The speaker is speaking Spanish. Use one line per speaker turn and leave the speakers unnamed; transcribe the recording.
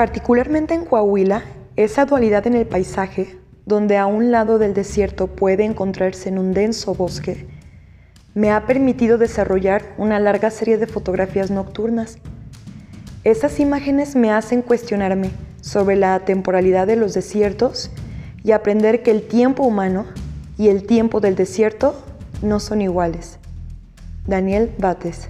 Particularmente en Coahuila, esa dualidad en el paisaje, donde a un lado del desierto puede encontrarse en un denso bosque, me ha permitido desarrollar una larga serie de fotografías nocturnas. Esas imágenes me hacen cuestionarme sobre la temporalidad de los desiertos y aprender que el tiempo humano y el tiempo del desierto no son iguales. Daniel Bates